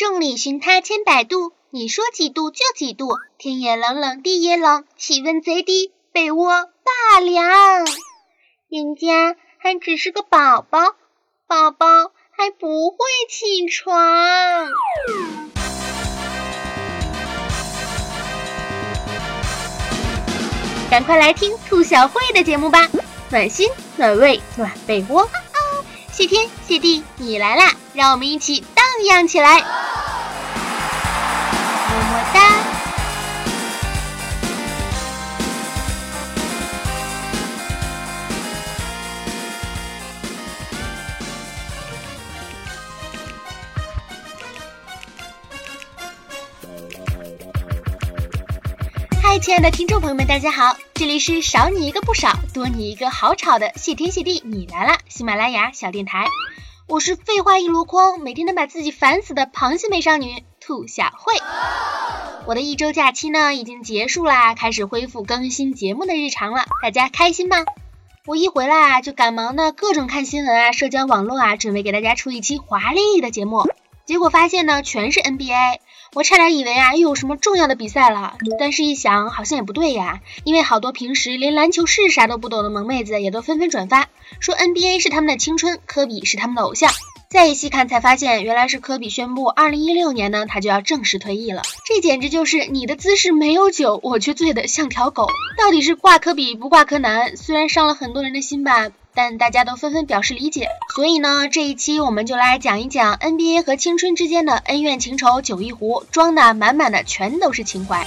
众里寻他千百度，你说几度就几度。天也冷冷，地也冷，气温贼低，被窝大凉。人家还只是个宝宝，宝宝还不会起床。赶快来听兔小慧的节目吧，暖心暖胃暖被窝。谢天谢地你来啦，让我们一起荡漾起来。亲爱的听众朋友们，大家好，这里是少你一个不少，多你一个好吵的谢天谢地你来啦！喜马拉雅小电台，我是废话一箩筐，每天能把自己烦死的螃蟹美少女兔小慧。我的一周假期呢已经结束啦，开始恢复更新节目的日常了，大家开心吗？我一回来啊，就赶忙的各种看新闻啊，社交网络啊，准备给大家出一期华丽丽的节目，结果发现呢全是 NBA。我差点以为啊又有什么重要的比赛了，但是一想好像也不对呀，因为好多平时连篮球是啥都不懂的萌妹子也都纷纷转发，说 NBA 是他们的青春，科比是他们的偶像。再一细看才发现，原来是科比宣布2016年呢他就要正式退役了。这简直就是你的姿势没有酒，我却醉得像条狗。到底是挂科比不挂柯南？虽然伤了很多人的心吧。但大家都纷纷表示理解，所以呢，这一期我们就来讲一讲 NBA 和青春之间的恩怨情仇酒一壶，装的满满的全都是情怀。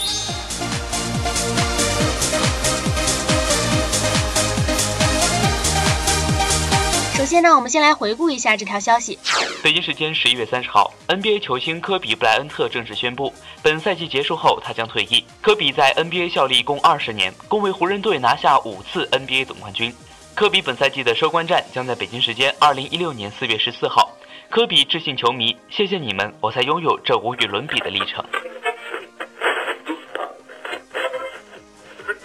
首先呢，我们先来回顾一下这条消息。北京时间十一月三十号，NBA 球星科比布莱恩特正式宣布，本赛季结束后他将退役。科比在 NBA 效力共二十年，共为湖人队拿下五次 NBA 总冠军。科比本赛季的收官战将在北京时间二零一六年四月十四号。科比致信球迷：“谢谢你们，我才拥有这无与伦比的历程。”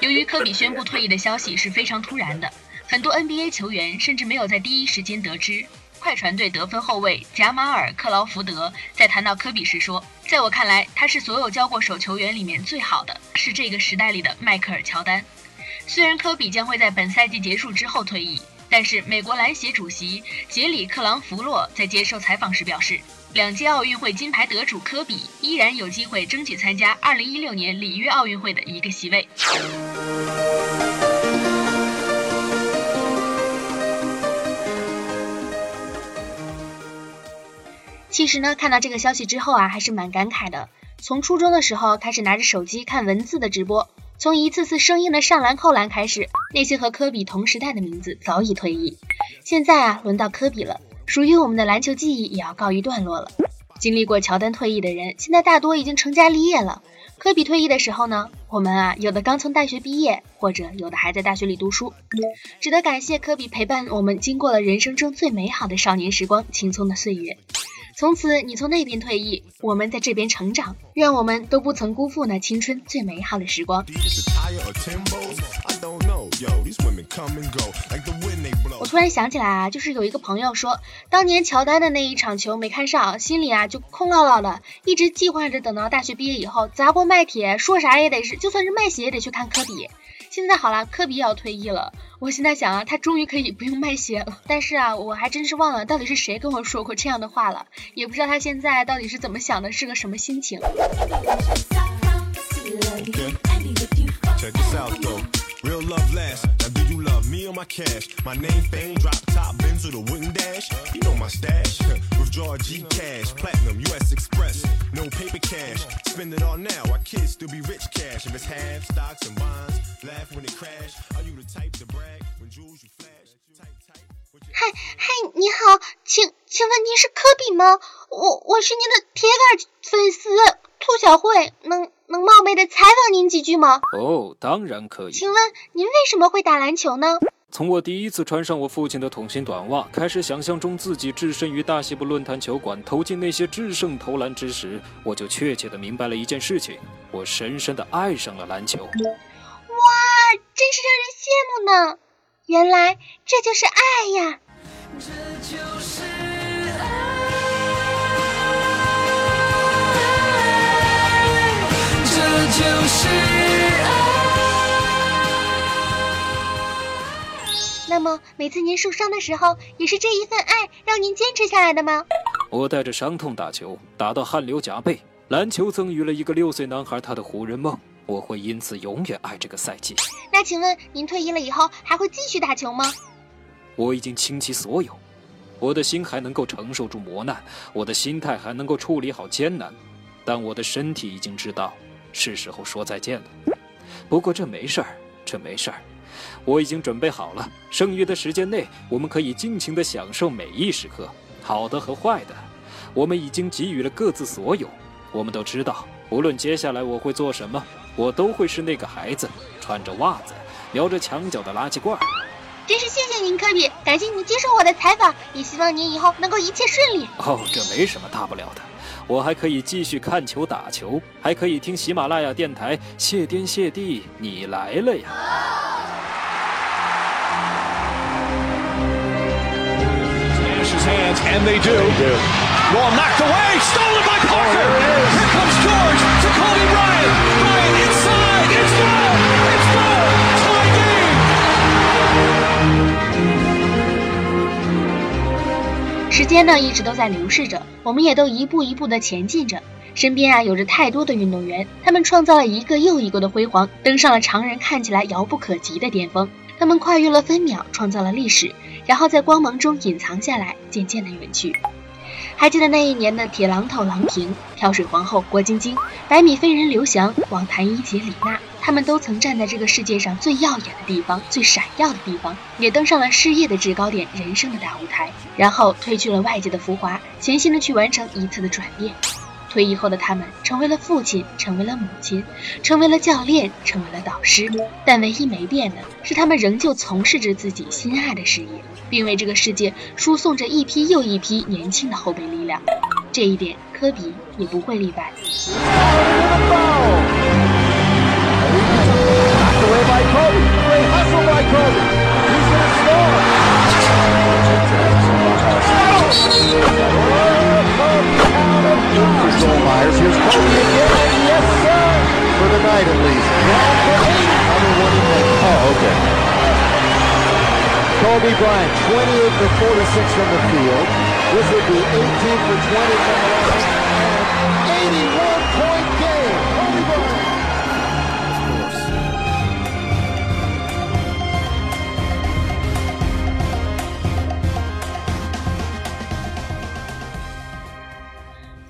由于科比宣布退役的消息是非常突然的，很多 NBA 球员甚至没有在第一时间得知。快船队得分后卫贾马尔·克劳福德在谈到科比时说：“在我看来，他是所有交过手球员里面最好的，是这个时代里的迈克尔·乔丹。”虽然科比将会在本赛季结束之后退役，但是美国篮协主席杰里克朗弗洛在接受采访时表示，两届奥运会金牌得主科比依然有机会争取参加2016年里约奥运会的一个席位。其实呢，看到这个消息之后啊，还是蛮感慨的。从初中的时候开始拿着手机看文字的直播。从一次次生硬的上篮扣篮开始，那些和科比同时代的名字早已退役。现在啊，轮到科比了，属于我们的篮球记忆也要告一段落了。经历过乔丹退役的人，现在大多已经成家立业了。科比退役的时候呢，我们啊，有的刚从大学毕业，或者有的还在大学里读书。值得感谢科比陪伴我们，经过了人生中最美好的少年时光，青葱的岁月。从此，你从那边退役，我们在这边成长，愿我们都不曾辜负那青春最美好的时光。我突然想起来啊，就是有一个朋友说，当年乔丹的那一场球没看上，心里啊就空落落的，一直计划着等到大学毕业以后砸锅卖铁，说啥也得是，就算是卖血也得去看科比。现在好了，科比也要退役了。我现在想啊，他终于可以不用卖血了。但是啊，我还真是忘了到底是谁跟我说过这样的话了，也不知道他现在到底是怎么想的，是个什么心情。My cash. My name fame, drop top Benz with a wooden dash. You know my stash. Withdraw G cash, platinum, US Express. No paper cash. Spend it all now. Our kids still be rich cash. If it's half, stocks and bonds. Laugh when it crash. Are you the type to brag when jewels you flash? Type, type. 嗨嗨，你好，请请问您是科比吗？我我是您的铁杆粉丝兔小慧，能能冒昧的采访您几句吗？哦，当然可以。请问您为什么会打篮球呢？从我第一次穿上我父亲的筒形短袜，开始想象中自己置身于大西部论坛球馆投进那些制胜投篮之时，我就确切的明白了一件事情：我深深的爱上了篮球。哇，真是让人羡慕呢！原来这就是爱呀！这就是爱，这就是。那么，每次您受伤的时候，也是这一份爱让您坚持下来的吗？我带着伤痛打球，打到汗流浃背。篮球赠予了一个六岁男孩他的湖人梦，我会因此永远爱这个赛季。那请问您退役了以后还会继续打球吗？我已经倾其所有，我的心还能够承受住磨难，我的心态还能够处理好艰难，但我的身体已经知道是时候说再见了。不过这没事儿，这没事儿，我已经准备好了。剩余的时间内，我们可以尽情地享受每一时刻，好的和坏的，我们已经给予了各自所有。我们都知道，无论接下来我会做什么，我都会是那个孩子，穿着袜子，瞄着墙角的垃圾罐。真是谢谢您，科比，感谢您接受我的采访，也希望您以后能够一切顺利。哦，这没什么大不了的，我还可以继续看球打球，还可以听喜马拉雅电台。谢天谢地，你来了呀！时间呢一直都在流逝着，我们也都一步一步的前进着。身边啊有着太多的运动员，他们创造了一个又一个的辉煌，登上了常人看起来遥不可及的巅峰。他们跨越了分秒，创造了历史，然后在光芒中隐藏下来，渐渐的远去。还记得那一年的铁榔头郎平、跳水皇后郭晶晶、百米飞人刘翔、网坛一姐李娜，他们都曾站在这个世界上最耀眼的地方、最闪耀的地方，也登上了事业的制高点、人生的大舞台，然后褪去了外界的浮华，潜心的去完成一次的转变。退役后的他们成为了父亲，成为了母亲，成为了教练，成为了导师。但唯一没变的是，他们仍旧从事着自己心爱的事业，并为这个世界输送着一批又一批年轻的后备力量。这一点，科比也不会例外。Kobe Bryant, 28 for 46 from the field. This would be 18 for 20 from the line. And 81 point game. Kobe Bryant.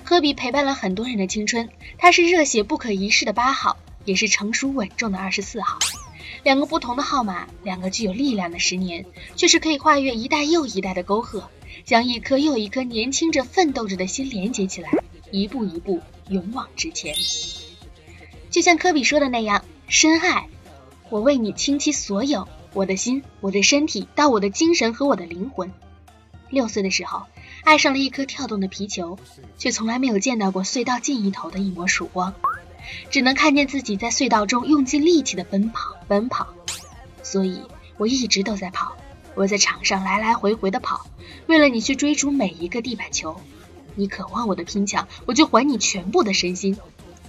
科比陪伴了很多人的青春，他是热血不可一世的八号，也是成熟稳重的二十四号。两个不同的号码，两个具有力量的十年，却是可以跨越一代又一代的沟壑，将一颗又一颗年轻着、奋斗着的心连接起来，一步一步勇往直前。就像科比说的那样，深爱，我为你倾其所有，我的心、我的身体，到我的精神和我的灵魂。六岁的时候。爱上了一颗跳动的皮球，却从来没有见到过隧道尽一头的一抹曙光，只能看见自己在隧道中用尽力气的奔跑，奔跑。所以我一直都在跑，我在场上来来回回的跑，为了你去追逐每一个地板球。你渴望我的拼抢，我就还你全部的身心，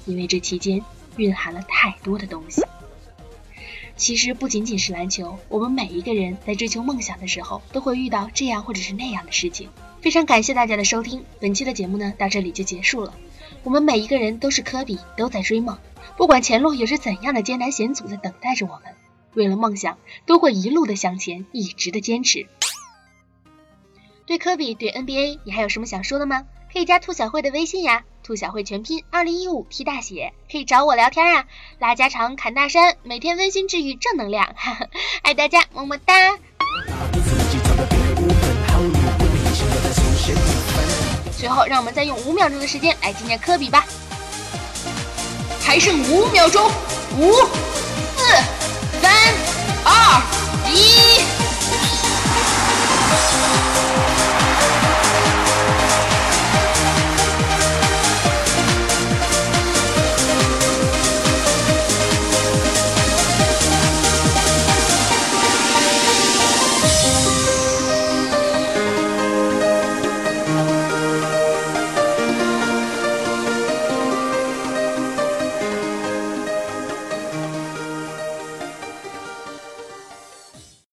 因为这期间蕴含了太多的东西。其实不仅仅是篮球，我们每一个人在追求梦想的时候，都会遇到这样或者是那样的事情。非常感谢大家的收听，本期的节目呢到这里就结束了。我们每一个人都是科比，都在追梦，不管前路有着怎样的艰难险阻在等待着我们，为了梦想都会一路的向前，一直的坚持。对科比，对 NBA，你还有什么想说的吗？可以加兔小慧的微信呀，兔小慧全拼二零一五 T 大写，可以找我聊天啊，拉家常侃大山，每天温馨治愈正能量，哈哈爱大家，么么哒。最后，让我们再用五秒钟的时间来纪念科比吧。还剩五秒钟，五、四、三、二、一。